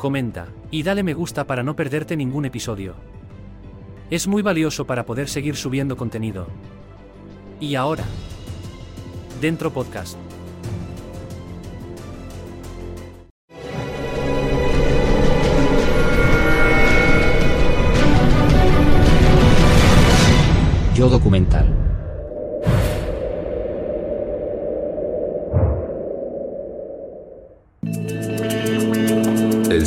comenta y dale me gusta para no perderte ningún episodio. Es muy valioso para poder seguir subiendo contenido. Y ahora, Dentro Podcast. Yo documental.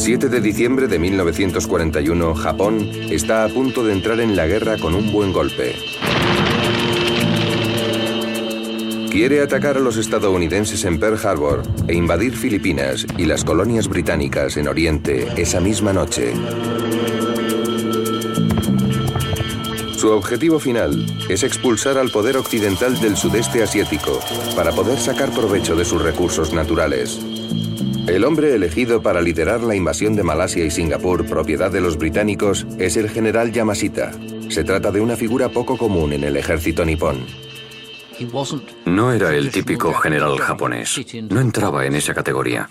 7 de diciembre de 1941, Japón está a punto de entrar en la guerra con un buen golpe. Quiere atacar a los estadounidenses en Pearl Harbor e invadir Filipinas y las colonias británicas en Oriente esa misma noche. Su objetivo final es expulsar al poder occidental del sudeste asiático para poder sacar provecho de sus recursos naturales. El hombre elegido para liderar la invasión de Malasia y Singapur, propiedad de los británicos, es el general Yamashita. Se trata de una figura poco común en el ejército nipón. No era el típico general japonés. No entraba en esa categoría.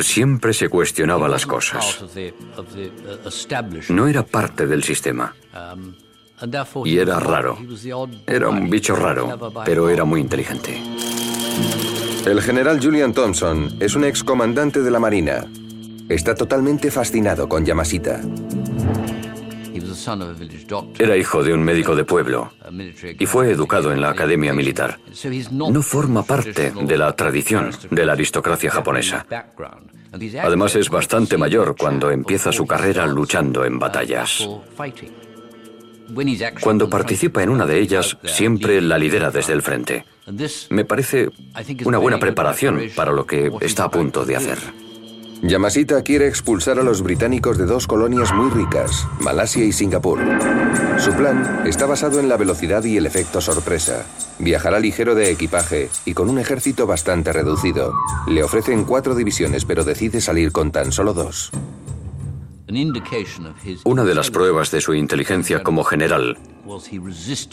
Siempre se cuestionaba las cosas. No era parte del sistema. Y era raro. Era un bicho raro, pero era muy inteligente. El general Julian Thompson es un excomandante de la Marina. Está totalmente fascinado con Yamashita. Era hijo de un médico de pueblo y fue educado en la academia militar. No forma parte de la tradición de la aristocracia japonesa. Además es bastante mayor cuando empieza su carrera luchando en batallas. Cuando participa en una de ellas, siempre la lidera desde el frente. Me parece una buena preparación para lo que está a punto de hacer. Yamashita quiere expulsar a los británicos de dos colonias muy ricas, Malasia y Singapur. Su plan está basado en la velocidad y el efecto sorpresa. Viajará ligero de equipaje y con un ejército bastante reducido. Le ofrecen cuatro divisiones, pero decide salir con tan solo dos. Una de las pruebas de su inteligencia como general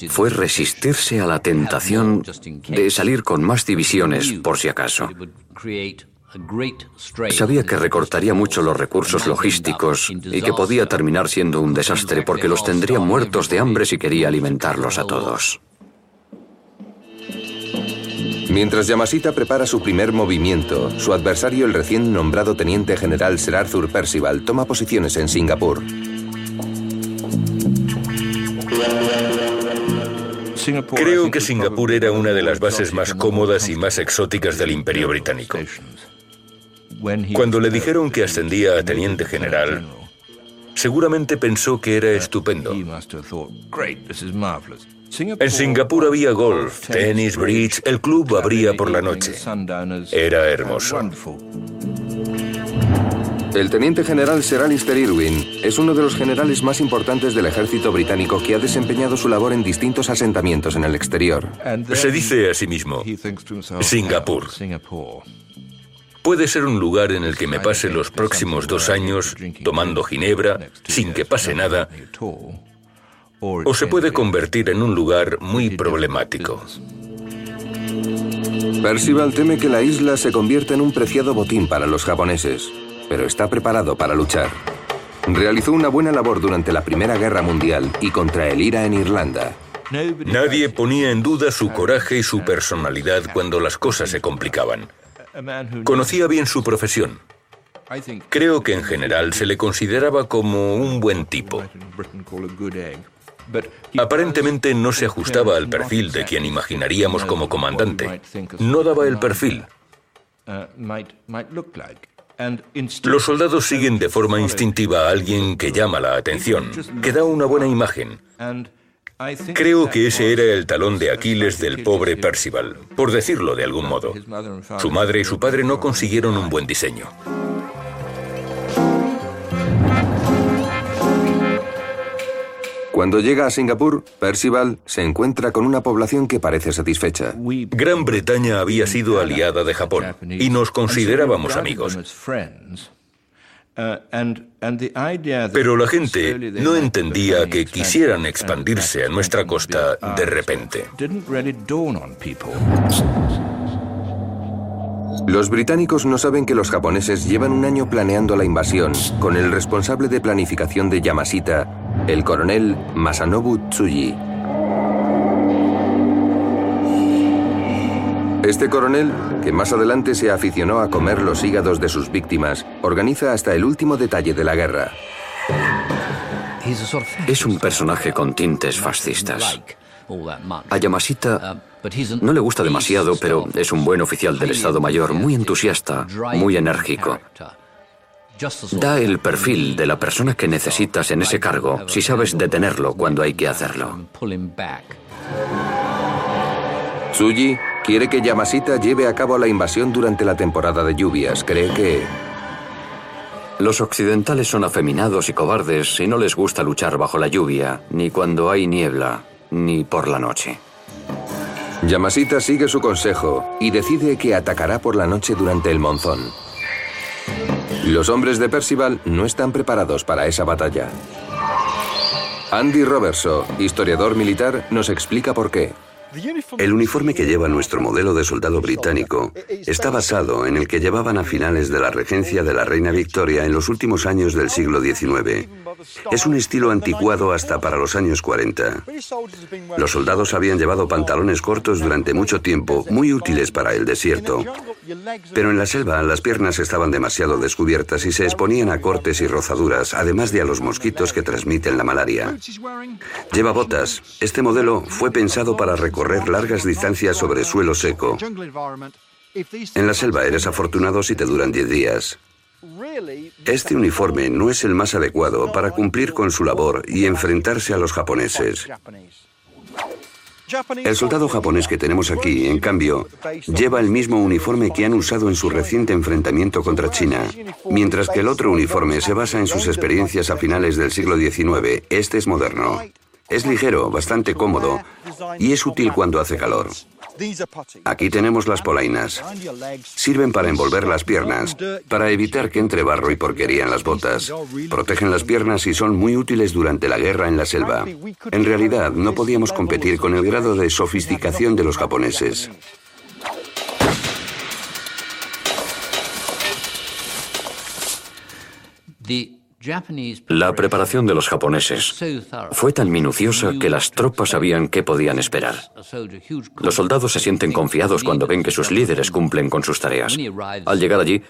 fue resistirse a la tentación de salir con más divisiones por si acaso. Sabía que recortaría mucho los recursos logísticos y que podía terminar siendo un desastre porque los tendría muertos de hambre si quería alimentarlos a todos. Mientras Yamashita prepara su primer movimiento, su adversario, el recién nombrado teniente general Sir Arthur Percival, toma posiciones en Singapur. Creo que Singapur era una de las bases más cómodas y más exóticas del Imperio Británico. Cuando le dijeron que ascendía a teniente general, seguramente pensó que era estupendo. En Singapur había golf, tenis, bridge, el club abría por la noche. Era hermoso. El teniente general Sir Alistair Irwin es uno de los generales más importantes del ejército británico que ha desempeñado su labor en distintos asentamientos en el exterior. Se dice a sí mismo, Singapur. Puede ser un lugar en el que me pase los próximos dos años tomando ginebra sin que pase nada, o se puede convertir en un lugar muy problemático. Percival teme que la isla se convierta en un preciado botín para los japoneses, pero está preparado para luchar. Realizó una buena labor durante la Primera Guerra Mundial y contra el IRA en Irlanda. Nadie ponía en duda su coraje y su personalidad cuando las cosas se complicaban. Conocía bien su profesión. Creo que en general se le consideraba como un buen tipo. Aparentemente no se ajustaba al perfil de quien imaginaríamos como comandante. No daba el perfil. Los soldados siguen de forma instintiva a alguien que llama la atención, que da una buena imagen. Creo que ese era el talón de Aquiles del pobre Percival, por decirlo de algún modo. Su madre y su padre no consiguieron un buen diseño. Cuando llega a Singapur, Percival se encuentra con una población que parece satisfecha. Gran Bretaña había sido aliada de Japón y nos considerábamos amigos. Pero la gente no entendía que quisieran expandirse a nuestra costa de repente. Los británicos no saben que los japoneses llevan un año planeando la invasión con el responsable de planificación de Yamashita, el coronel Masanobu Tsuji. Este coronel, que más adelante se aficionó a comer los hígados de sus víctimas, organiza hasta el último detalle de la guerra. Es un personaje con tintes fascistas. A Yamashita no le gusta demasiado, pero es un buen oficial del Estado Mayor, muy entusiasta, muy enérgico. Da el perfil de la persona que necesitas en ese cargo si sabes detenerlo cuando hay que hacerlo. Tsuji quiere que Yamashita lleve a cabo la invasión durante la temporada de lluvias. Cree que... Los occidentales son afeminados y cobardes y no les gusta luchar bajo la lluvia, ni cuando hay niebla, ni por la noche. Yamashita sigue su consejo y decide que atacará por la noche durante el monzón. Los hombres de Percival no están preparados para esa batalla. Andy Robertson, historiador militar, nos explica por qué. El uniforme que lleva nuestro modelo de soldado británico está basado en el que llevaban a finales de la regencia de la reina Victoria en los últimos años del siglo XIX. Es un estilo anticuado hasta para los años 40. Los soldados habían llevado pantalones cortos durante mucho tiempo, muy útiles para el desierto. Pero en la selva las piernas estaban demasiado descubiertas y se exponían a cortes y rozaduras, además de a los mosquitos que transmiten la malaria. Lleva botas. Este modelo fue pensado para recorrer largas distancias sobre suelo seco. En la selva eres afortunado si te duran 10 días. Este uniforme no es el más adecuado para cumplir con su labor y enfrentarse a los japoneses. El soldado japonés que tenemos aquí, en cambio, lleva el mismo uniforme que han usado en su reciente enfrentamiento contra China. Mientras que el otro uniforme se basa en sus experiencias a finales del siglo XIX, este es moderno. Es ligero, bastante cómodo y es útil cuando hace calor. Aquí tenemos las polainas. Sirven para envolver las piernas, para evitar que entre barro y porquería en las botas. Protegen las piernas y son muy útiles durante la guerra en la selva. En realidad, no podíamos competir con el grado de sofisticación de los japoneses. La preparación de los japoneses fue tan minuciosa que las tropas sabían qué podían esperar. Los soldados se sienten confiados cuando ven que sus líderes cumplen con sus tareas. Al llegar allí,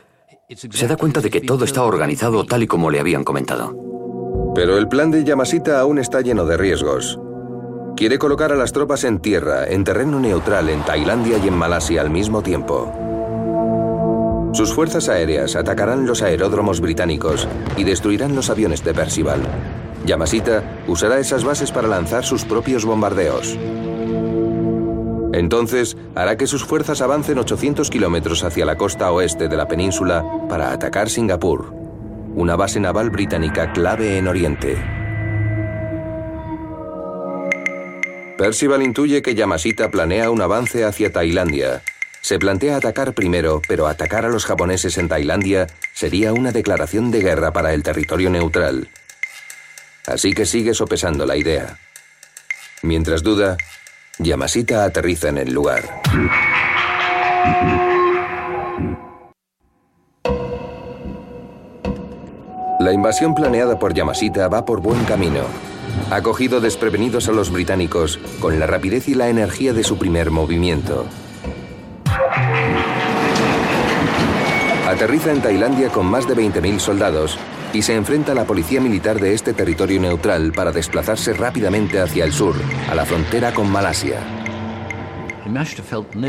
se da cuenta de que todo está organizado tal y como le habían comentado. Pero el plan de Yamashita aún está lleno de riesgos. Quiere colocar a las tropas en tierra, en terreno neutral, en Tailandia y en Malasia al mismo tiempo. Sus fuerzas aéreas atacarán los aeródromos británicos y destruirán los aviones de Percival. Yamashita usará esas bases para lanzar sus propios bombardeos. Entonces, hará que sus fuerzas avancen 800 kilómetros hacia la costa oeste de la península para atacar Singapur. una base naval británica clave en Oriente. Percival intuye que Yamashita planea un avance hacia Tailandia. Se plantea atacar primero, pero atacar a los japoneses en Tailandia sería una declaración de guerra para el territorio neutral. Así que sigue sopesando la idea. Mientras duda, Yamashita aterriza en el lugar. La invasión planeada por Yamashita va por buen camino. Ha cogido desprevenidos a los británicos con la rapidez y la energía de su primer movimiento. Aterriza en Tailandia con más de 20.000 soldados y se enfrenta a la policía militar de este territorio neutral para desplazarse rápidamente hacia el sur, a la frontera con Malasia.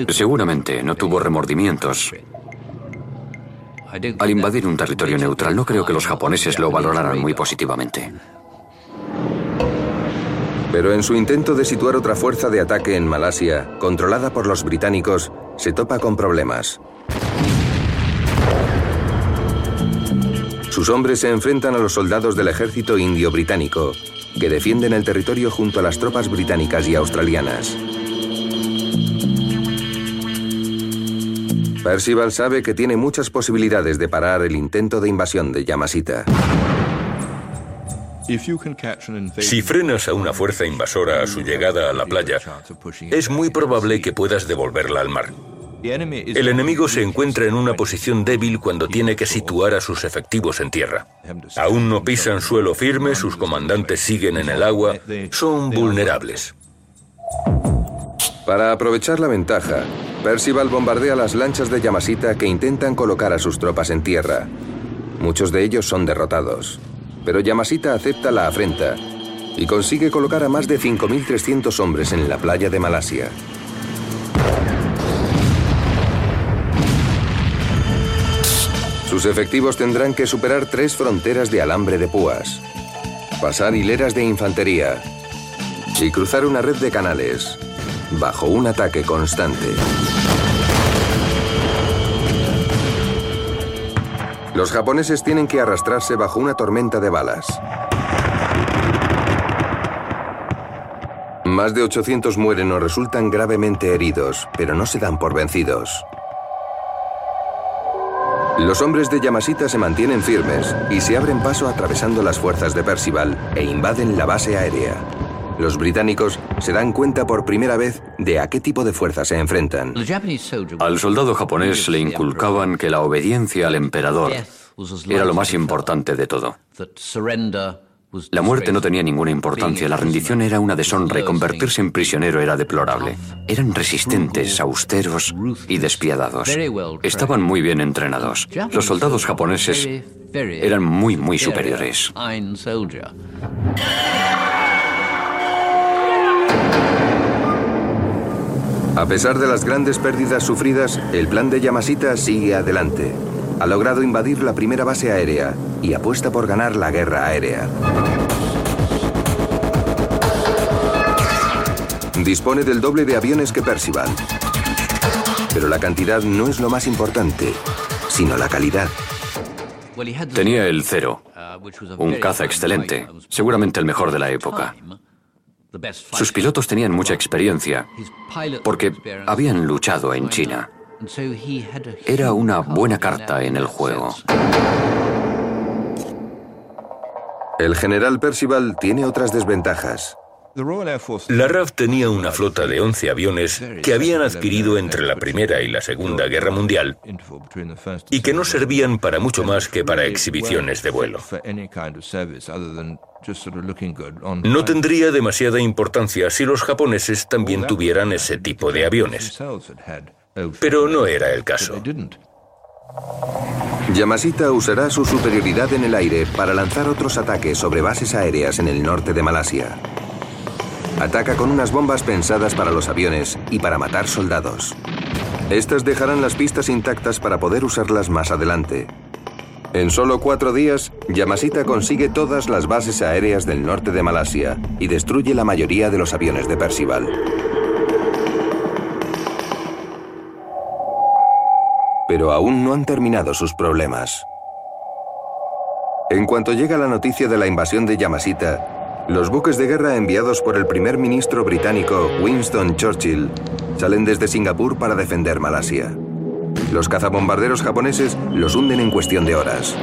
Seguramente no tuvo remordimientos. Al invadir un territorio neutral, no creo que los japoneses lo valoraran muy positivamente. Pero en su intento de situar otra fuerza de ataque en Malasia, controlada por los británicos, se topa con problemas. Sus hombres se enfrentan a los soldados del ejército indio británico, que defienden el territorio junto a las tropas británicas y australianas. Percival sabe que tiene muchas posibilidades de parar el intento de invasión de Yamashita. Si frenas a una fuerza invasora a su llegada a la playa, es muy probable que puedas devolverla al mar. El enemigo se encuentra en una posición débil cuando tiene que situar a sus efectivos en tierra. Aún no pisan suelo firme, sus comandantes siguen en el agua, son vulnerables. Para aprovechar la ventaja, Percival bombardea las lanchas de Yamashita que intentan colocar a sus tropas en tierra. Muchos de ellos son derrotados pero Yamashita acepta la afrenta y consigue colocar a más de 5.300 hombres en la playa de Malasia. Sus efectivos tendrán que superar tres fronteras de alambre de púas, pasar hileras de infantería y cruzar una red de canales bajo un ataque constante. Los japoneses tienen que arrastrarse bajo una tormenta de balas. Más de 800 mueren o resultan gravemente heridos, pero no se dan por vencidos. Los hombres de Yamashita se mantienen firmes y se abren paso atravesando las fuerzas de Percival e invaden la base aérea. Los británicos se dan cuenta por primera vez de a qué tipo de fuerzas se enfrentan. Al soldado japonés le inculcaban que la obediencia al emperador era lo más importante de todo. La muerte no tenía ninguna importancia, la rendición era una deshonra y convertirse en prisionero era deplorable. Eran resistentes, austeros y despiadados. Estaban muy bien entrenados. Los soldados japoneses eran muy, muy superiores. A pesar de las grandes pérdidas sufridas, el plan de Yamashita sigue adelante. Ha logrado invadir la primera base aérea y apuesta por ganar la guerra aérea. Dispone del doble de aviones que Percival. Pero la cantidad no es lo más importante, sino la calidad. Tenía el cero, un caza excelente, seguramente el mejor de la época. Sus pilotos tenían mucha experiencia porque habían luchado en China. Era una buena carta en el juego. El general Percival tiene otras desventajas. La RAF tenía una flota de 11 aviones que habían adquirido entre la Primera y la Segunda Guerra Mundial y que no servían para mucho más que para exhibiciones de vuelo. No tendría demasiada importancia si los japoneses también tuvieran ese tipo de aviones. Pero no era el caso. Yamashita usará su superioridad en el aire para lanzar otros ataques sobre bases aéreas en el norte de Malasia. Ataca con unas bombas pensadas para los aviones y para matar soldados. Estas dejarán las pistas intactas para poder usarlas más adelante. En solo cuatro días, Yamashita consigue todas las bases aéreas del norte de Malasia y destruye la mayoría de los aviones de Percival. Pero aún no han terminado sus problemas. En cuanto llega la noticia de la invasión de Yamasita, los buques de guerra enviados por el primer ministro británico Winston Churchill salen desde Singapur para defender Malasia. Los cazabombarderos japoneses los hunden en cuestión de horas.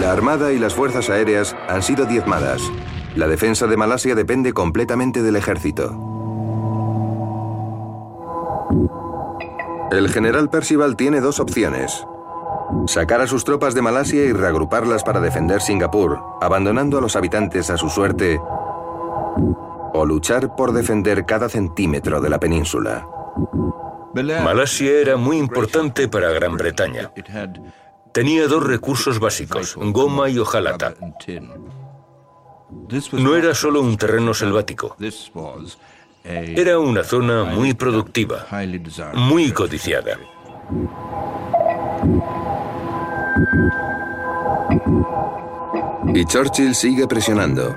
La Armada y las Fuerzas Aéreas han sido diezmadas. La defensa de Malasia depende completamente del ejército. El general Percival tiene dos opciones. Sacar a sus tropas de Malasia y reagruparlas para defender Singapur, abandonando a los habitantes a su suerte, o luchar por defender cada centímetro de la península. Malasia era muy importante para Gran Bretaña. Tenía dos recursos básicos, goma y hojalata. No era solo un terreno selvático. Era una zona muy productiva, muy codiciada. Y Churchill sigue presionando.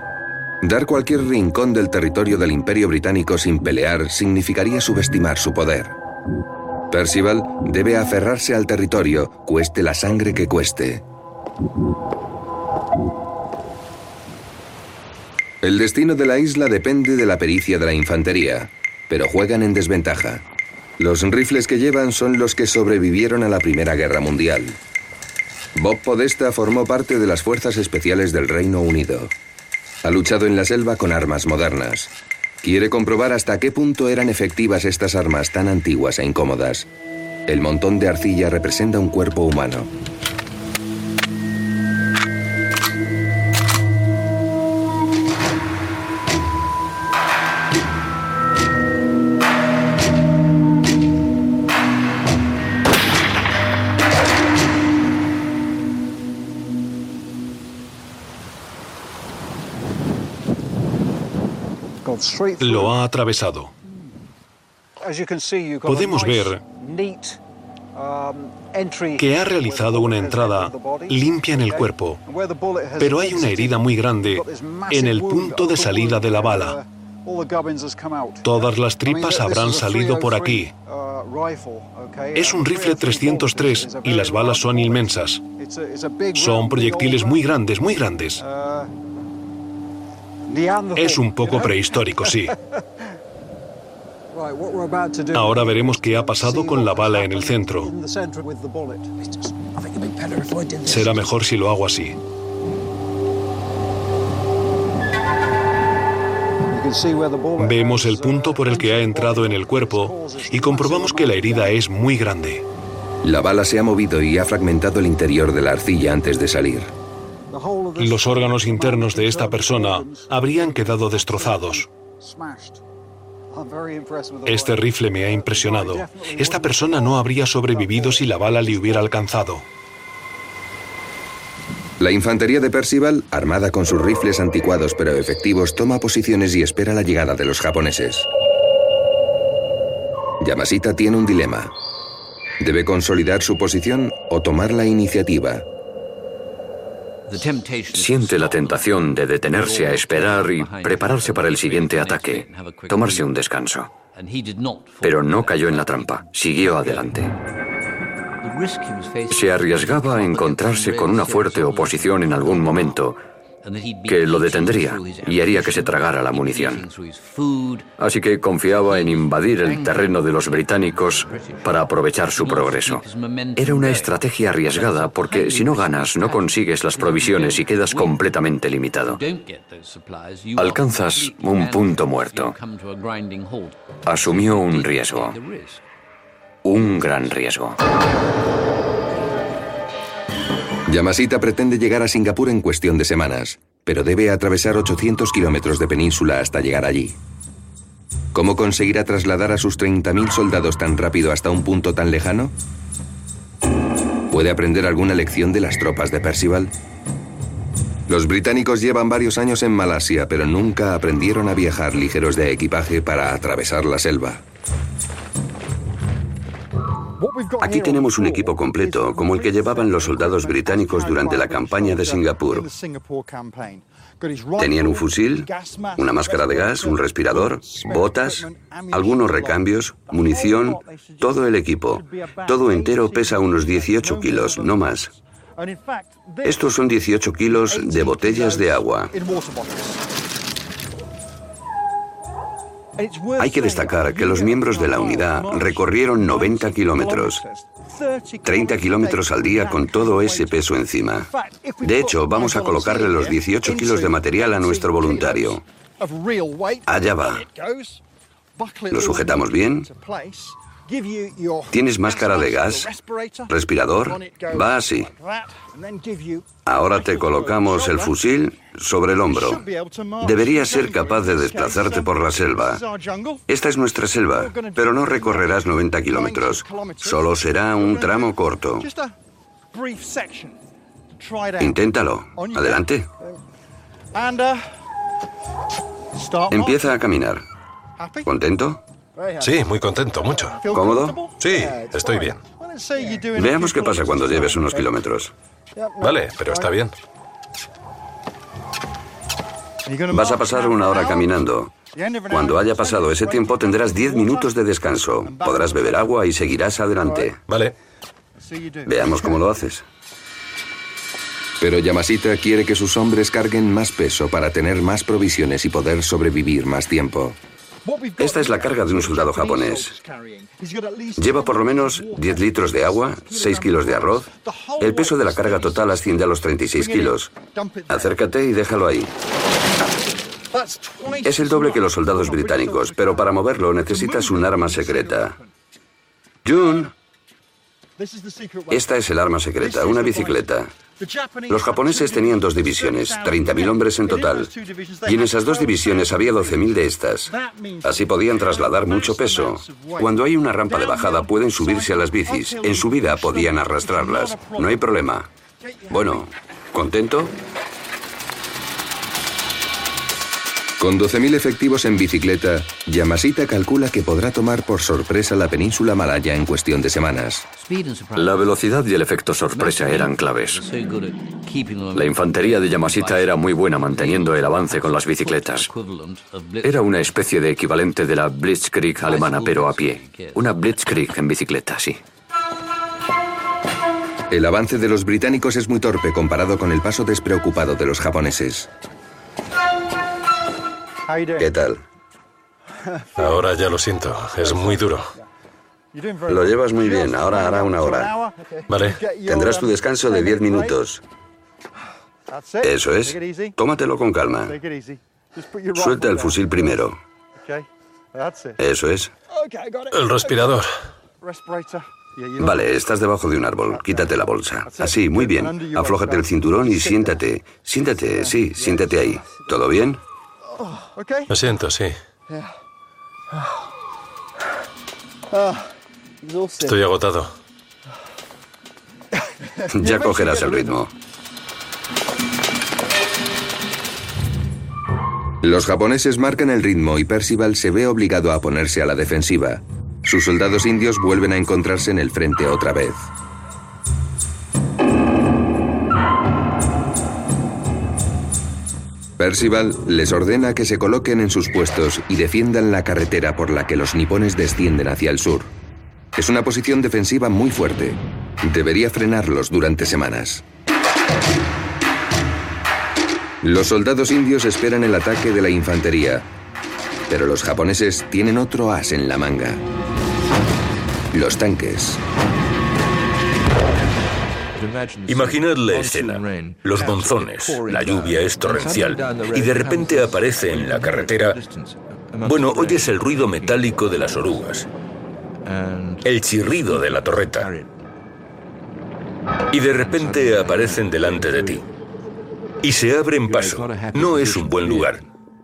Dar cualquier rincón del territorio del Imperio Británico sin pelear significaría subestimar su poder. Percival debe aferrarse al territorio, cueste la sangre que cueste. El destino de la isla depende de la pericia de la infantería, pero juegan en desventaja. Los rifles que llevan son los que sobrevivieron a la Primera Guerra Mundial. Bob Podesta formó parte de las Fuerzas Especiales del Reino Unido. Ha luchado en la selva con armas modernas. Quiere comprobar hasta qué punto eran efectivas estas armas tan antiguas e incómodas. El montón de arcilla representa un cuerpo humano. Lo ha atravesado. Podemos ver que ha realizado una entrada limpia en el cuerpo, pero hay una herida muy grande en el punto de salida de la bala. Todas las tripas habrán salido por aquí. Es un rifle 303 y las balas son inmensas. Son proyectiles muy grandes, muy grandes. Es un poco prehistórico, sí. Ahora veremos qué ha pasado con la bala en el centro. Será mejor si lo hago así. Vemos el punto por el que ha entrado en el cuerpo y comprobamos que la herida es muy grande. La bala se ha movido y ha fragmentado el interior de la arcilla antes de salir. Los órganos internos de esta persona habrían quedado destrozados. Este rifle me ha impresionado. Esta persona no habría sobrevivido si la bala le hubiera alcanzado. La infantería de Percival, armada con sus rifles anticuados pero efectivos, toma posiciones y espera la llegada de los japoneses. Yamashita tiene un dilema. ¿Debe consolidar su posición o tomar la iniciativa? Siente la tentación de detenerse a esperar y prepararse para el siguiente ataque, tomarse un descanso. Pero no cayó en la trampa, siguió adelante. Se arriesgaba a encontrarse con una fuerte oposición en algún momento que lo detendría y haría que se tragara la munición. Así que confiaba en invadir el terreno de los británicos para aprovechar su progreso. Era una estrategia arriesgada porque si no ganas no consigues las provisiones y quedas completamente limitado. Alcanzas un punto muerto. Asumió un riesgo. Un gran riesgo. Yamashita pretende llegar a Singapur en cuestión de semanas, pero debe atravesar 800 kilómetros de península hasta llegar allí. ¿Cómo conseguirá trasladar a sus 30.000 soldados tan rápido hasta un punto tan lejano? ¿Puede aprender alguna lección de las tropas de Percival? Los británicos llevan varios años en Malasia, pero nunca aprendieron a viajar ligeros de equipaje para atravesar la selva. Aquí tenemos un equipo completo, como el que llevaban los soldados británicos durante la campaña de Singapur. Tenían un fusil, una máscara de gas, un respirador, botas, algunos recambios, munición, todo el equipo. Todo entero pesa unos 18 kilos, no más. Estos son 18 kilos de botellas de agua. Hay que destacar que los miembros de la unidad recorrieron 90 kilómetros, 30 kilómetros al día con todo ese peso encima. De hecho, vamos a colocarle los 18 kilos de material a nuestro voluntario. Allá va. ¿Lo sujetamos bien? ¿Tienes máscara de gas? ¿Respirador? Va así. Ahora te colocamos el fusil sobre el hombro. Deberías ser capaz de desplazarte por la selva. Esta es nuestra selva, pero no recorrerás 90 kilómetros. Solo será un tramo corto. Inténtalo. Adelante. Empieza a caminar. ¿Contento? Sí, muy contento, mucho. ¿Cómodo? Sí, estoy bien. Veamos qué pasa cuando lleves unos kilómetros. Vale, pero está bien. Vas a pasar una hora caminando. Cuando haya pasado ese tiempo tendrás 10 minutos de descanso. Podrás beber agua y seguirás adelante. Vale. Veamos cómo lo haces. Pero Yamashita quiere que sus hombres carguen más peso para tener más provisiones y poder sobrevivir más tiempo. Esta es la carga de un soldado japonés. Lleva por lo menos 10 litros de agua, 6 kilos de arroz. El peso de la carga total asciende a los 36 kilos. Acércate y déjalo ahí. Es el doble que los soldados británicos, pero para moverlo necesitas un arma secreta. Jun, esta es el arma secreta, una bicicleta. Los japoneses tenían dos divisiones, 30.000 hombres en total. Y en esas dos divisiones había 12.000 de estas. Así podían trasladar mucho peso. Cuando hay una rampa de bajada pueden subirse a las bicis. En subida podían arrastrarlas. No hay problema. Bueno, ¿contento? Con 12.000 efectivos en bicicleta, Yamashita calcula que podrá tomar por sorpresa la península malaya en cuestión de semanas. La velocidad y el efecto sorpresa eran claves. La infantería de Yamashita era muy buena manteniendo el avance con las bicicletas. Era una especie de equivalente de la Blitzkrieg alemana, pero a pie. Una Blitzkrieg en bicicleta, sí. El avance de los británicos es muy torpe comparado con el paso despreocupado de los japoneses. ¿Qué tal? Ahora ya lo siento, es muy duro. Lo llevas muy bien, ahora hará una hora. Vale. Tendrás tu descanso de 10 minutos. Eso es. Tómatelo con calma. Suelta el fusil primero. Eso es. El respirador. Vale, estás debajo de un árbol. Quítate la bolsa. Así, muy bien. Aflójate el cinturón y siéntate. Siéntate, sí, siéntate ahí. ¿Todo bien? Lo siento, sí. Estoy agotado. Ya cogerás el ritmo. Los japoneses marcan el ritmo y Percival se ve obligado a ponerse a la defensiva. Sus soldados indios vuelven a encontrarse en el frente otra vez. Percival les ordena que se coloquen en sus puestos y defiendan la carretera por la que los nipones descienden hacia el sur. Es una posición defensiva muy fuerte. Debería frenarlos durante semanas. Los soldados indios esperan el ataque de la infantería, pero los japoneses tienen otro as en la manga. Los tanques. Imaginad la escena. Los monzones, la lluvia es torrencial y de repente aparece en la carretera... Bueno, oyes el ruido metálico de las orugas, el chirrido de la torreta. y de repente aparecen delante de ti. Y se abren paso. No es un buen lugar.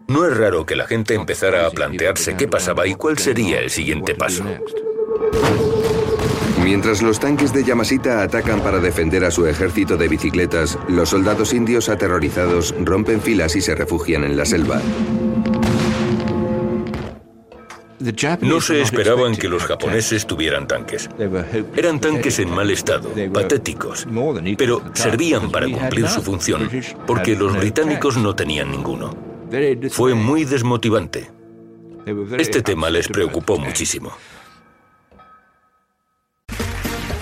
No es raro que la gente empezara a plantearse qué pasaba y cuál sería el siguiente paso. Mientras los tanques de Yamashita atacan para defender a su ejército de bicicletas, los soldados indios aterrorizados rompen filas y se refugian en la selva. No se esperaban que los japoneses tuvieran tanques. Eran tanques en mal estado, patéticos, pero servían para cumplir su función, porque los británicos no tenían ninguno. Fue muy desmotivante. Este tema les preocupó muchísimo.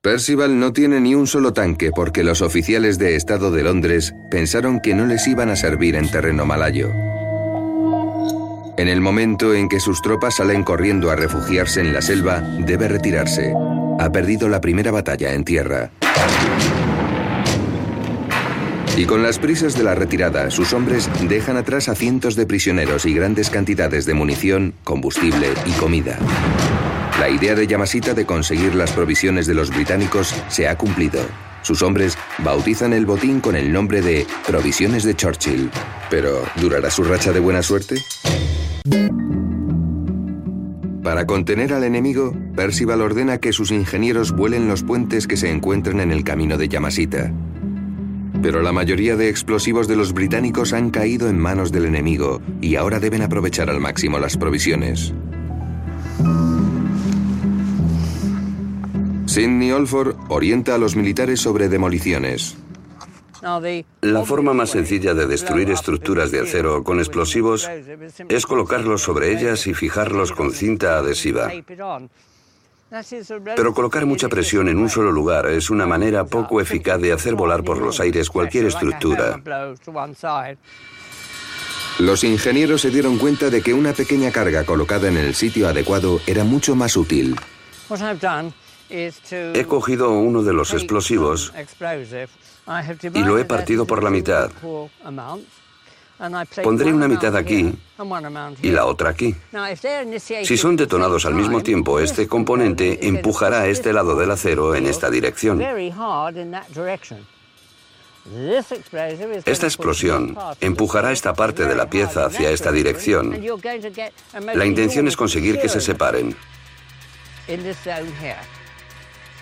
Percival no tiene ni un solo tanque porque los oficiales de Estado de Londres pensaron que no les iban a servir en terreno malayo. En el momento en que sus tropas salen corriendo a refugiarse en la selva, debe retirarse. Ha perdido la primera batalla en tierra. Y con las prisas de la retirada, sus hombres dejan atrás a cientos de prisioneros y grandes cantidades de munición, combustible y comida. La idea de Yamashita de conseguir las provisiones de los británicos se ha cumplido. Sus hombres bautizan el botín con el nombre de Provisiones de Churchill. Pero, ¿durará su racha de buena suerte? Para contener al enemigo, Percival ordena que sus ingenieros vuelen los puentes que se encuentran en el camino de Yamashita. Pero la mayoría de explosivos de los británicos han caído en manos del enemigo y ahora deben aprovechar al máximo las provisiones. Sidney Olford orienta a los militares sobre demoliciones. La forma más sencilla de destruir estructuras de acero con explosivos es colocarlos sobre ellas y fijarlos con cinta adhesiva. Pero colocar mucha presión en un solo lugar es una manera poco eficaz de hacer volar por los aires cualquier estructura. Los ingenieros se dieron cuenta de que una pequeña carga colocada en el sitio adecuado era mucho más útil. He cogido uno de los explosivos y lo he partido por la mitad. Pondré una mitad aquí y la otra aquí. Si son detonados al mismo tiempo, este componente empujará este lado del acero en esta dirección. Esta explosión empujará esta parte de la pieza hacia esta dirección. La intención es conseguir que se separen.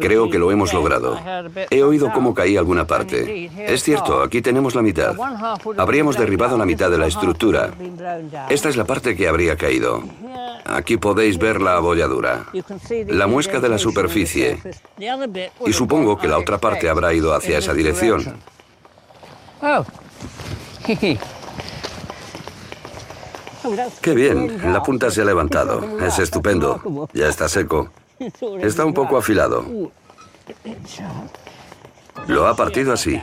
Creo que lo hemos logrado. He oído cómo caí alguna parte. Es cierto, aquí tenemos la mitad. Habríamos derribado la mitad de la estructura. Esta es la parte que habría caído. Aquí podéis ver la abolladura, la muesca de la superficie. Y supongo que la otra parte habrá ido hacia esa dirección. Qué bien, la punta se ha levantado. Es estupendo. Ya está seco. Está un poco afilado. Lo ha partido así.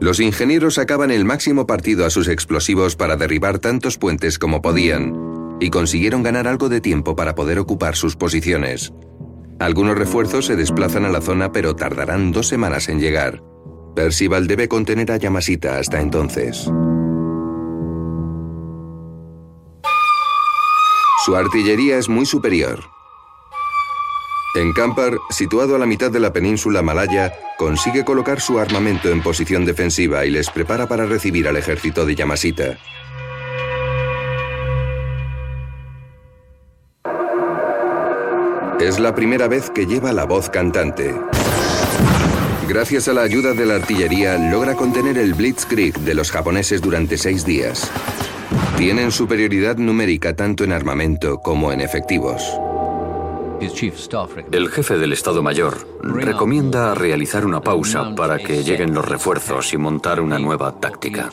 Los ingenieros sacaban el máximo partido a sus explosivos para derribar tantos puentes como podían, y consiguieron ganar algo de tiempo para poder ocupar sus posiciones. Algunos refuerzos se desplazan a la zona pero tardarán dos semanas en llegar. Percival debe contener a Yamasita hasta entonces. Su artillería es muy superior. En Kampar, situado a la mitad de la península malaya, consigue colocar su armamento en posición defensiva y les prepara para recibir al ejército de Yamasita. Es la primera vez que lleva la voz cantante. Gracias a la ayuda de la artillería, logra contener el Blitzkrieg de los japoneses durante seis días. Tienen superioridad numérica tanto en armamento como en efectivos. El jefe del Estado Mayor recomienda realizar una pausa para que lleguen los refuerzos y montar una nueva táctica.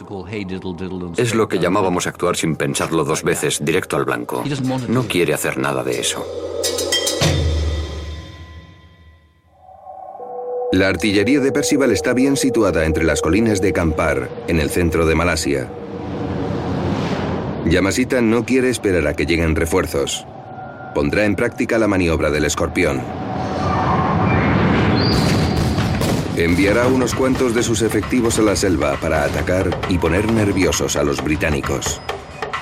Es lo que llamábamos actuar sin pensarlo dos veces, directo al blanco. No quiere hacer nada de eso. La artillería de Percival está bien situada entre las colinas de Kampar, en el centro de Malasia. Yamasita no quiere esperar a que lleguen refuerzos. Pondrá en práctica la maniobra del escorpión. Enviará unos cuantos de sus efectivos a la selva para atacar y poner nerviosos a los británicos.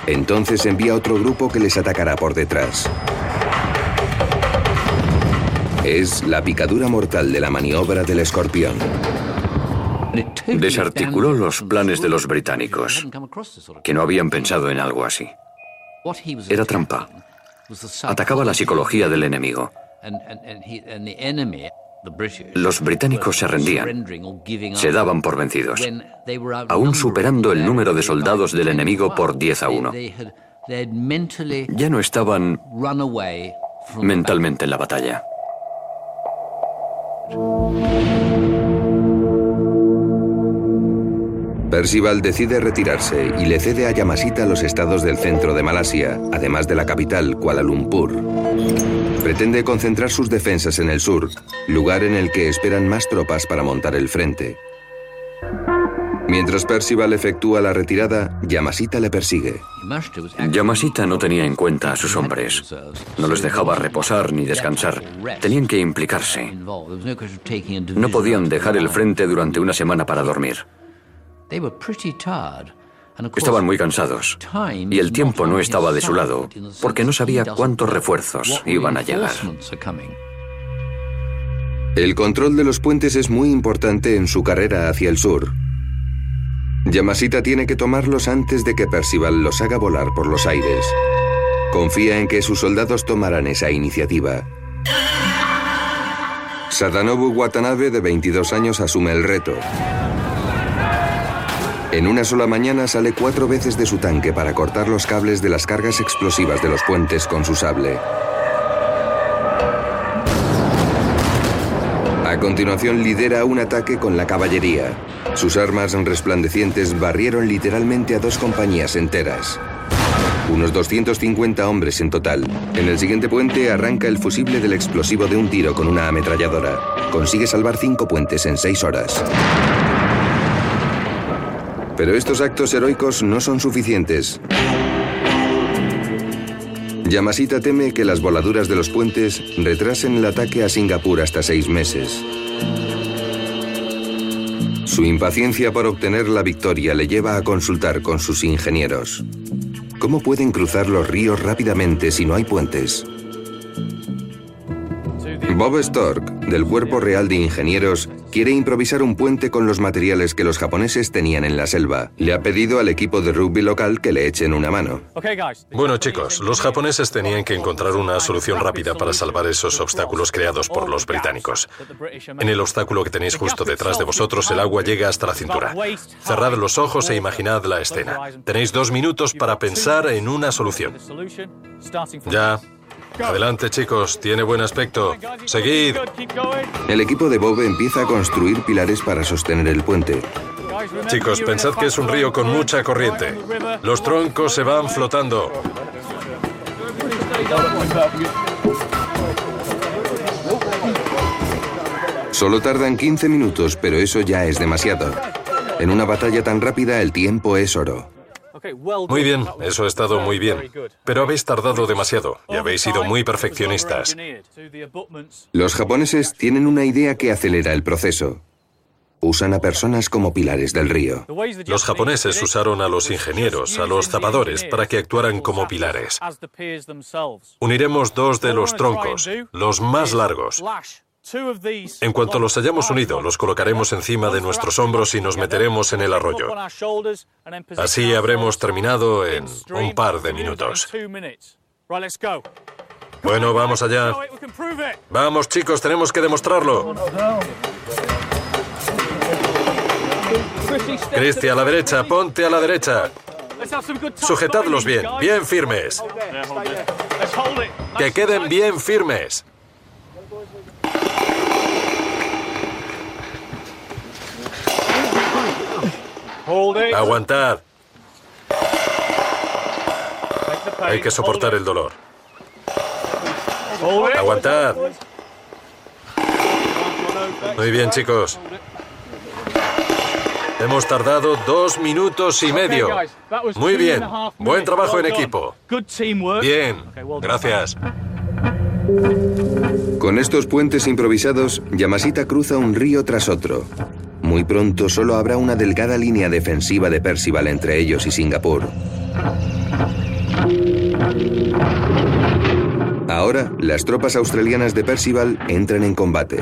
Entonces envía otro grupo que les atacará por detrás. Es la picadura mortal de la maniobra del escorpión. Desarticuló los planes de los británicos, que no habían pensado en algo así. Era trampa. Atacaba la psicología del enemigo. Los británicos se rendían, se daban por vencidos, aún superando el número de soldados del enemigo por 10 a 1. Ya no estaban mentalmente en la batalla. Percival decide retirarse y le cede a Yamasita los estados del centro de Malasia, además de la capital, Kuala Lumpur. Pretende concentrar sus defensas en el sur, lugar en el que esperan más tropas para montar el frente. Mientras Percival efectúa la retirada, Yamasita le persigue. Yamasita no tenía en cuenta a sus hombres. No les dejaba reposar ni descansar. Tenían que implicarse. No podían dejar el frente durante una semana para dormir. Estaban muy cansados y el tiempo no estaba de su lado porque no sabía cuántos refuerzos iban a llegar. El control de los puentes es muy importante en su carrera hacia el sur. Yamasita tiene que tomarlos antes de que Percival los haga volar por los aires. Confía en que sus soldados tomarán esa iniciativa. Sadanobu Watanabe, de 22 años, asume el reto. En una sola mañana sale cuatro veces de su tanque para cortar los cables de las cargas explosivas de los puentes con su sable. Continuación lidera un ataque con la caballería. Sus armas resplandecientes barrieron literalmente a dos compañías enteras. Unos 250 hombres en total. En el siguiente puente arranca el fusible del explosivo de un tiro con una ametralladora. Consigue salvar cinco puentes en seis horas. Pero estos actos heroicos no son suficientes. Yamasita teme que las voladuras de los puentes retrasen el ataque a Singapur hasta seis meses. Su impaciencia por obtener la victoria le lleva a consultar con sus ingenieros. ¿Cómo pueden cruzar los ríos rápidamente si no hay puentes? Bob Stork, del Cuerpo Real de Ingenieros, quiere improvisar un puente con los materiales que los japoneses tenían en la selva. Le ha pedido al equipo de rugby local que le echen una mano. Bueno chicos, los japoneses tenían que encontrar una solución rápida para salvar esos obstáculos creados por los británicos. En el obstáculo que tenéis justo detrás de vosotros, el agua llega hasta la cintura. Cerrad los ojos e imaginad la escena. Tenéis dos minutos para pensar en una solución. Ya. Adelante chicos, tiene buen aspecto. Seguid. El equipo de Bob empieza a construir pilares para sostener el puente. Chicos, pensad que es un río con mucha corriente. Los troncos se van flotando. Solo tardan 15 minutos, pero eso ya es demasiado. En una batalla tan rápida el tiempo es oro. Muy bien, eso ha estado muy bien. Pero habéis tardado demasiado y habéis sido muy perfeccionistas. Los japoneses tienen una idea que acelera el proceso. Usan a personas como pilares del río. Los japoneses usaron a los ingenieros, a los zapadores, para que actuaran como pilares. Uniremos dos de los troncos, los más largos. En cuanto los hayamos unido, los colocaremos encima de nuestros hombros y nos meteremos en el arroyo. Así habremos terminado en un par de minutos. Bueno, vamos allá. Vamos chicos, tenemos que demostrarlo. Cristi, a la derecha, ponte a la derecha. Sujetadlos bien, bien firmes. Que queden bien firmes. Aguantad. Hay que soportar el dolor. Aguantad. Muy bien, chicos. Hemos tardado dos minutos y medio. Muy bien. Buen trabajo en equipo. Bien. Gracias. Con estos puentes improvisados, Yamashita cruza un río tras otro. Muy pronto solo habrá una delgada línea defensiva de Percival entre ellos y Singapur. Ahora, las tropas australianas de Percival entran en combate.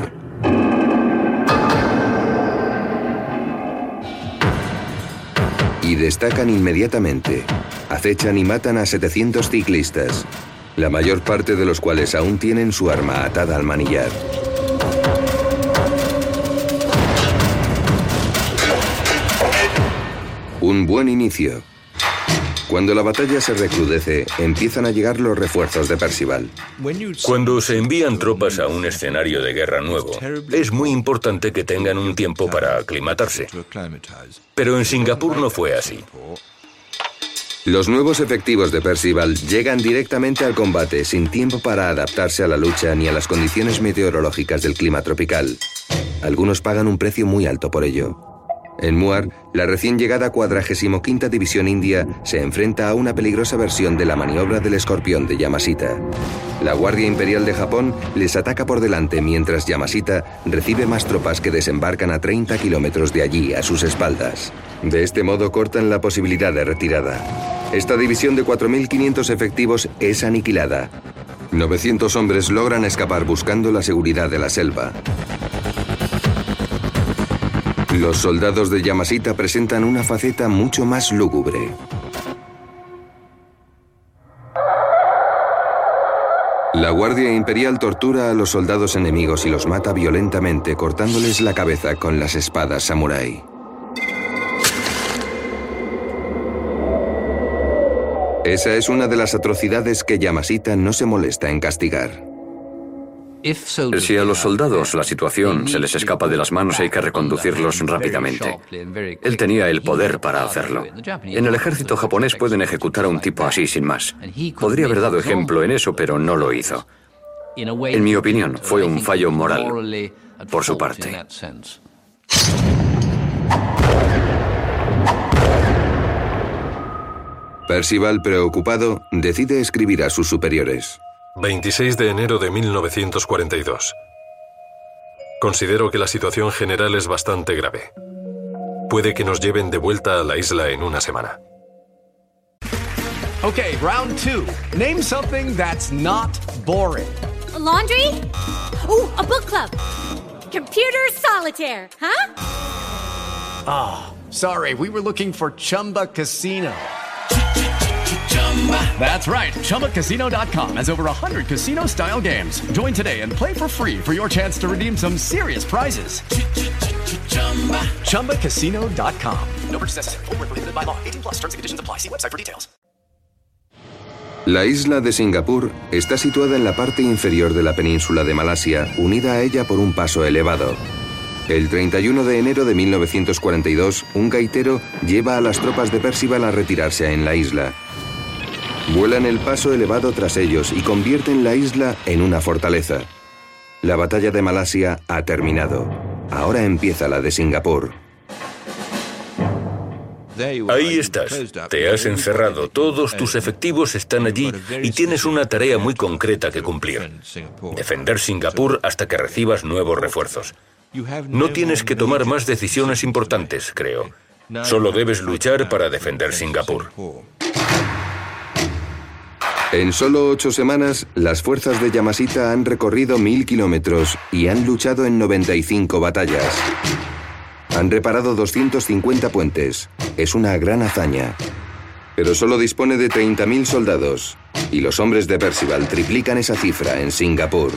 Y destacan inmediatamente. Acechan y matan a 700 ciclistas, la mayor parte de los cuales aún tienen su arma atada al manillar. Un buen inicio. Cuando la batalla se recrudece, empiezan a llegar los refuerzos de Percival. Cuando se envían tropas a un escenario de guerra nuevo, es muy importante que tengan un tiempo para aclimatarse. Pero en Singapur no fue así. Los nuevos efectivos de Percival llegan directamente al combate sin tiempo para adaptarse a la lucha ni a las condiciones meteorológicas del clima tropical. Algunos pagan un precio muy alto por ello. En Muar, la recién llegada 45 División India se enfrenta a una peligrosa versión de la maniobra del escorpión de Yamashita. La Guardia Imperial de Japón les ataca por delante mientras Yamashita recibe más tropas que desembarcan a 30 kilómetros de allí a sus espaldas. De este modo cortan la posibilidad de retirada. Esta división de 4.500 efectivos es aniquilada. 900 hombres logran escapar buscando la seguridad de la selva. Los soldados de Yamashita presentan una faceta mucho más lúgubre. La Guardia Imperial tortura a los soldados enemigos y los mata violentamente cortándoles la cabeza con las espadas samurái. Esa es una de las atrocidades que Yamashita no se molesta en castigar. Si a los soldados la situación se les escapa de las manos hay que reconducirlos rápidamente. Él tenía el poder para hacerlo. En el ejército japonés pueden ejecutar a un tipo así sin más. Podría haber dado ejemplo en eso, pero no lo hizo. En mi opinión, fue un fallo moral por su parte. Percival, preocupado, decide escribir a sus superiores. 26 de enero de 1942. Considero que la situación general es bastante grave. Puede que nos lleven de vuelta a la isla en una semana. Okay, round two. Name something that's not boring. laundry? Ooh, a book club. Computer solitaire, huh? Ah, sorry, we were looking for Chumba Casino. That's right. ChumbaCasino.com has over 100 casino style games. Join today and play for free for your chance to redeem some serious prizes. ChumbaCasino.com. No purchase necessary. Prohibited by law. 18 plus terms and conditions apply. See website for details. La isla de Singapur está situada en la parte inferior de la península de Malasia, unida a ella por un paso elevado. El 31 de enero de 1942, un gaitero lleva a las tropas de Percival a retirarse en la isla. Vuelan el paso elevado tras ellos y convierten la isla en una fortaleza. La batalla de Malasia ha terminado. Ahora empieza la de Singapur. Ahí estás. Te has encerrado. Todos tus efectivos están allí y tienes una tarea muy concreta que cumplir. Defender Singapur hasta que recibas nuevos refuerzos. No tienes que tomar más decisiones importantes, creo. Solo debes luchar para defender Singapur. En solo ocho semanas, las fuerzas de Yamashita han recorrido mil kilómetros y han luchado en 95 batallas. Han reparado 250 puentes. Es una gran hazaña. Pero solo dispone de 30.000 soldados. Y los hombres de Percival triplican esa cifra en Singapur.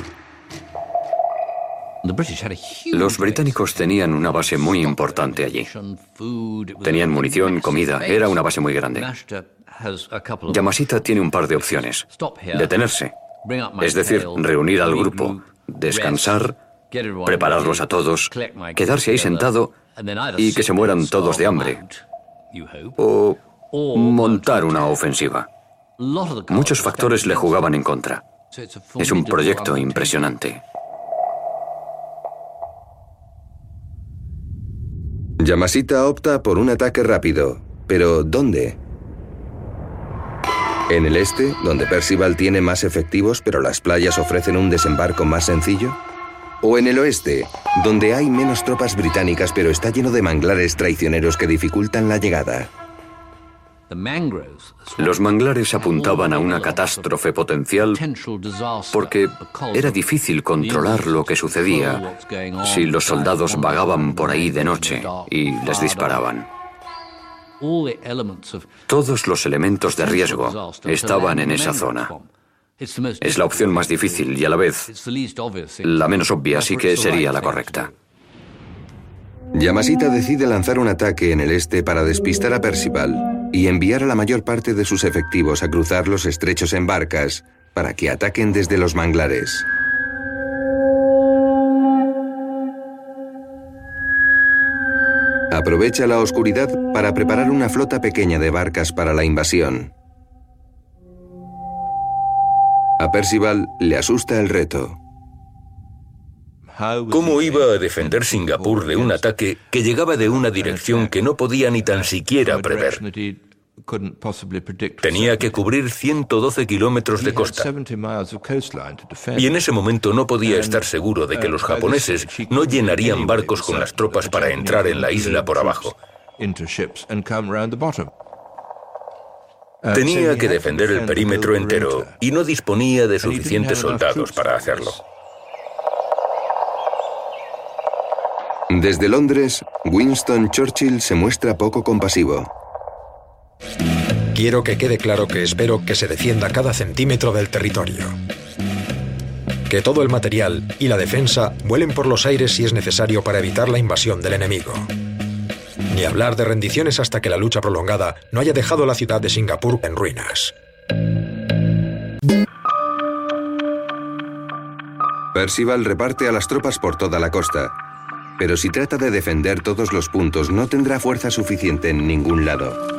Los británicos tenían una base muy importante allí. Tenían munición, comida, era una base muy grande. Yamashita tiene un par de opciones. Detenerse, es decir, reunir al grupo, descansar, prepararlos a todos, quedarse ahí sentado y que se mueran todos de hambre. O montar una ofensiva. Muchos factores le jugaban en contra. Es un proyecto impresionante. Yamashita opta por un ataque rápido. Pero ¿dónde? ¿En el este, donde Percival tiene más efectivos pero las playas ofrecen un desembarco más sencillo? ¿O en el oeste, donde hay menos tropas británicas pero está lleno de manglares traicioneros que dificultan la llegada? Los manglares apuntaban a una catástrofe potencial porque era difícil controlar lo que sucedía si los soldados vagaban por ahí de noche y les disparaban. Todos los elementos de riesgo estaban en esa zona. Es la opción más difícil y a la vez la menos obvia, así que sería la correcta. Yamashita decide lanzar un ataque en el este para despistar a Percival y enviar a la mayor parte de sus efectivos a cruzar los estrechos en barcas para que ataquen desde los manglares. Aprovecha la oscuridad para preparar una flota pequeña de barcas para la invasión. A Percival le asusta el reto. ¿Cómo iba a defender Singapur de un ataque que llegaba de una dirección que no podía ni tan siquiera prever? Tenía que cubrir 112 kilómetros de costa. Y en ese momento no podía estar seguro de que los japoneses no llenarían barcos con las tropas para entrar en la isla por abajo. Tenía que defender el perímetro entero y no disponía de suficientes soldados para hacerlo. Desde Londres, Winston Churchill se muestra poco compasivo. Quiero que quede claro que espero que se defienda cada centímetro del territorio. Que todo el material y la defensa vuelen por los aires si es necesario para evitar la invasión del enemigo. Ni hablar de rendiciones hasta que la lucha prolongada no haya dejado la ciudad de Singapur en ruinas. Percival reparte a las tropas por toda la costa, pero si trata de defender todos los puntos no tendrá fuerza suficiente en ningún lado.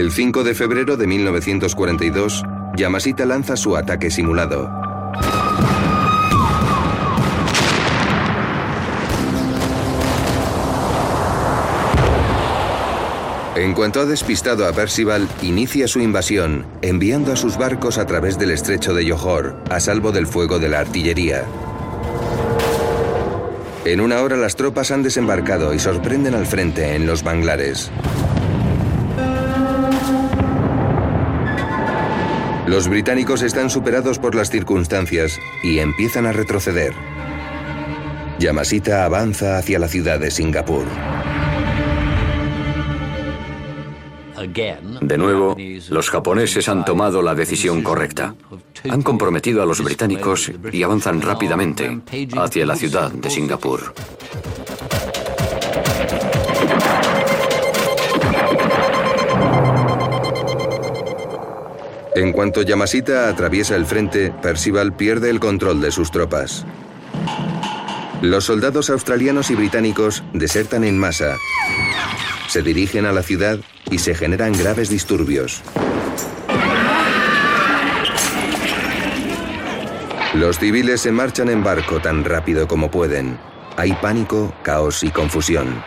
El 5 de febrero de 1942, Yamashita lanza su ataque simulado. En cuanto ha despistado a Percival, inicia su invasión, enviando a sus barcos a través del estrecho de Johor, a salvo del fuego de la artillería. En una hora las tropas han desembarcado y sorprenden al frente en los manglares. Los británicos están superados por las circunstancias y empiezan a retroceder. Yamashita avanza hacia la ciudad de Singapur. De nuevo, los japoneses han tomado la decisión correcta. Han comprometido a los británicos y avanzan rápidamente hacia la ciudad de Singapur. En cuanto Yamashita atraviesa el frente, Percival pierde el control de sus tropas. Los soldados australianos y británicos desertan en masa, se dirigen a la ciudad y se generan graves disturbios. Los civiles se marchan en barco tan rápido como pueden. Hay pánico, caos y confusión.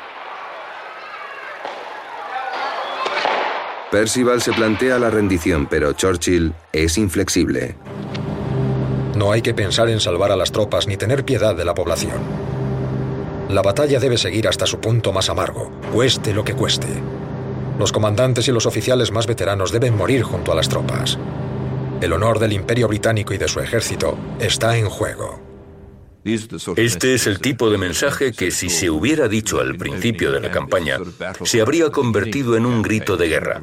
Percival se plantea la rendición, pero Churchill es inflexible. No hay que pensar en salvar a las tropas ni tener piedad de la población. La batalla debe seguir hasta su punto más amargo, cueste lo que cueste. Los comandantes y los oficiales más veteranos deben morir junto a las tropas. El honor del Imperio Británico y de su ejército está en juego. Este es el tipo de mensaje que si se hubiera dicho al principio de la campaña, se habría convertido en un grito de guerra.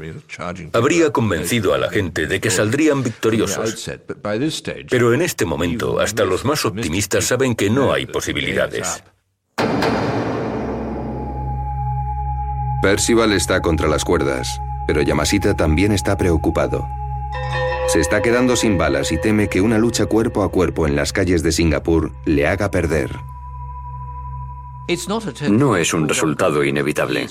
Habría convencido a la gente de que saldrían victoriosos. Pero en este momento, hasta los más optimistas saben que no hay posibilidades. Percival está contra las cuerdas, pero Yamashita también está preocupado. Se está quedando sin balas y teme que una lucha cuerpo a cuerpo en las calles de Singapur le haga perder. No es un resultado inevitable.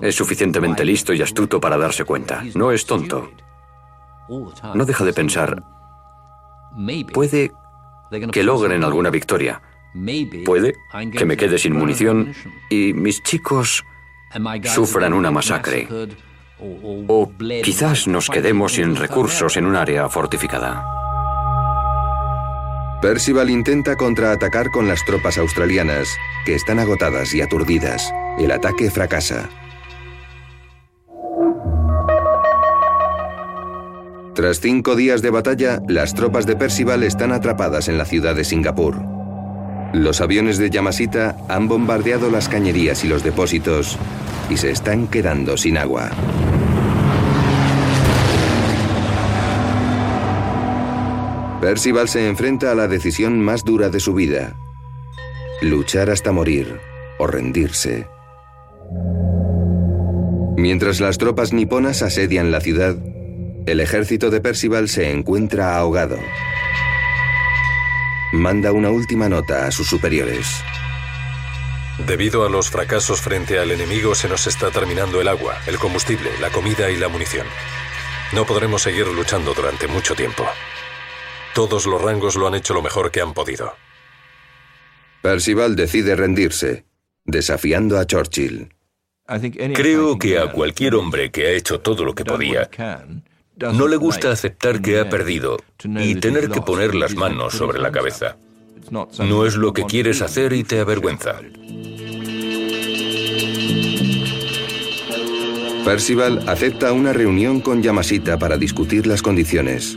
Es suficientemente listo y astuto para darse cuenta. No es tonto. No deja de pensar, puede que logren alguna victoria. Puede que me quede sin munición y mis chicos sufran una masacre. O quizás nos quedemos sin recursos en un área fortificada. Percival intenta contraatacar con las tropas australianas, que están agotadas y aturdidas. El ataque fracasa. Tras cinco días de batalla, las tropas de Percival están atrapadas en la ciudad de Singapur. Los aviones de Yamashita han bombardeado las cañerías y los depósitos y se están quedando sin agua. Percival se enfrenta a la decisión más dura de su vida. Luchar hasta morir o rendirse. Mientras las tropas niponas asedian la ciudad, el ejército de Percival se encuentra ahogado manda una última nota a sus superiores. Debido a los fracasos frente al enemigo se nos está terminando el agua, el combustible, la comida y la munición. No podremos seguir luchando durante mucho tiempo. Todos los rangos lo han hecho lo mejor que han podido. Percival decide rendirse, desafiando a Churchill. Creo que a cualquier hombre que ha hecho todo lo que podía, no le gusta aceptar que ha perdido y tener que poner las manos sobre la cabeza. No es lo que quieres hacer y te avergüenza. Percival acepta una reunión con Yamashita para discutir las condiciones.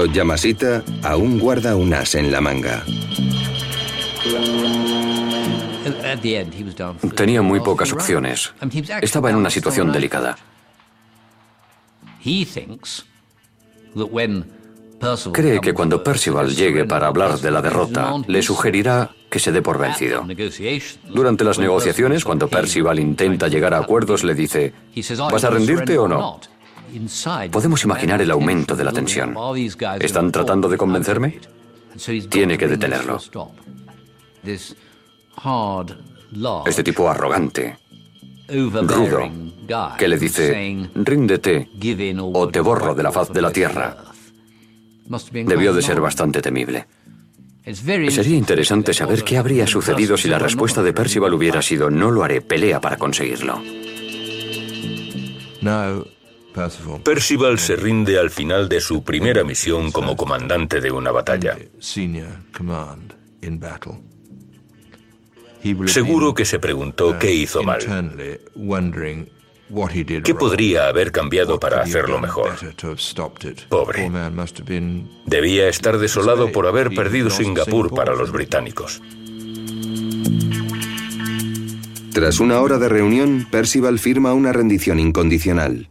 Pero Yamashita aún guarda un as en la manga. Tenía muy pocas opciones. Estaba en una situación delicada. Cree que cuando Percival llegue para hablar de la derrota, le sugerirá que se dé por vencido. Durante las negociaciones, cuando Percival intenta llegar a acuerdos, le dice, ¿vas a rendirte o no? Podemos imaginar el aumento de la tensión. ¿Están tratando de convencerme? Tiene que detenerlo. Este tipo arrogante, rudo, que le dice, ríndete o te borro de la faz de la tierra, debió de ser bastante temible. Sería interesante saber qué habría sucedido si la respuesta de Percival hubiera sido no lo haré, pelea para conseguirlo. Percival se rinde al final de su primera misión como comandante de una batalla. Seguro que se preguntó qué hizo mal. ¿Qué podría haber cambiado para hacerlo mejor? Pobre. Debía estar desolado por haber perdido Singapur para los británicos. Tras una hora de reunión, Percival firma una rendición incondicional.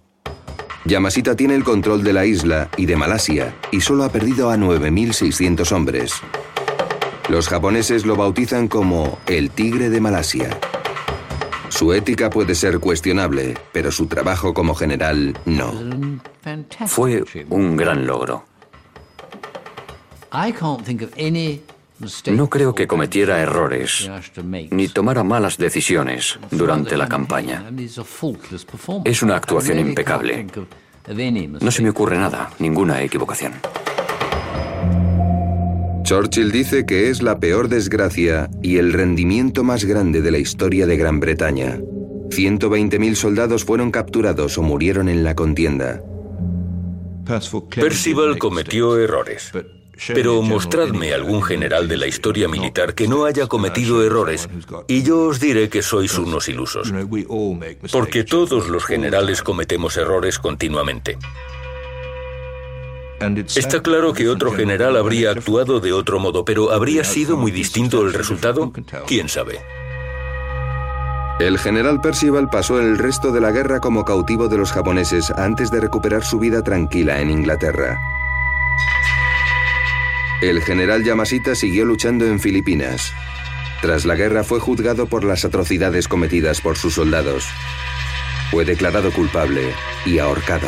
Yamashita tiene el control de la isla y de Malasia y solo ha perdido a 9.600 hombres. Los japoneses lo bautizan como el Tigre de Malasia. Su ética puede ser cuestionable, pero su trabajo como general no. Fue un gran logro. No creo que cometiera errores ni tomara malas decisiones durante la campaña. Es una actuación impecable. No se me ocurre nada, ninguna equivocación. Churchill dice que es la peor desgracia y el rendimiento más grande de la historia de Gran Bretaña. 120.000 soldados fueron capturados o murieron en la contienda. Percival cometió errores. Pero mostradme algún general de la historia militar que no haya cometido errores y yo os diré que sois unos ilusos. Porque todos los generales cometemos errores continuamente. Está claro que otro general habría actuado de otro modo, pero ¿habría sido muy distinto el resultado? ¿Quién sabe? El general Percival pasó el resto de la guerra como cautivo de los japoneses antes de recuperar su vida tranquila en Inglaterra. El general Yamashita siguió luchando en Filipinas. Tras la guerra fue juzgado por las atrocidades cometidas por sus soldados. Fue declarado culpable y ahorcado.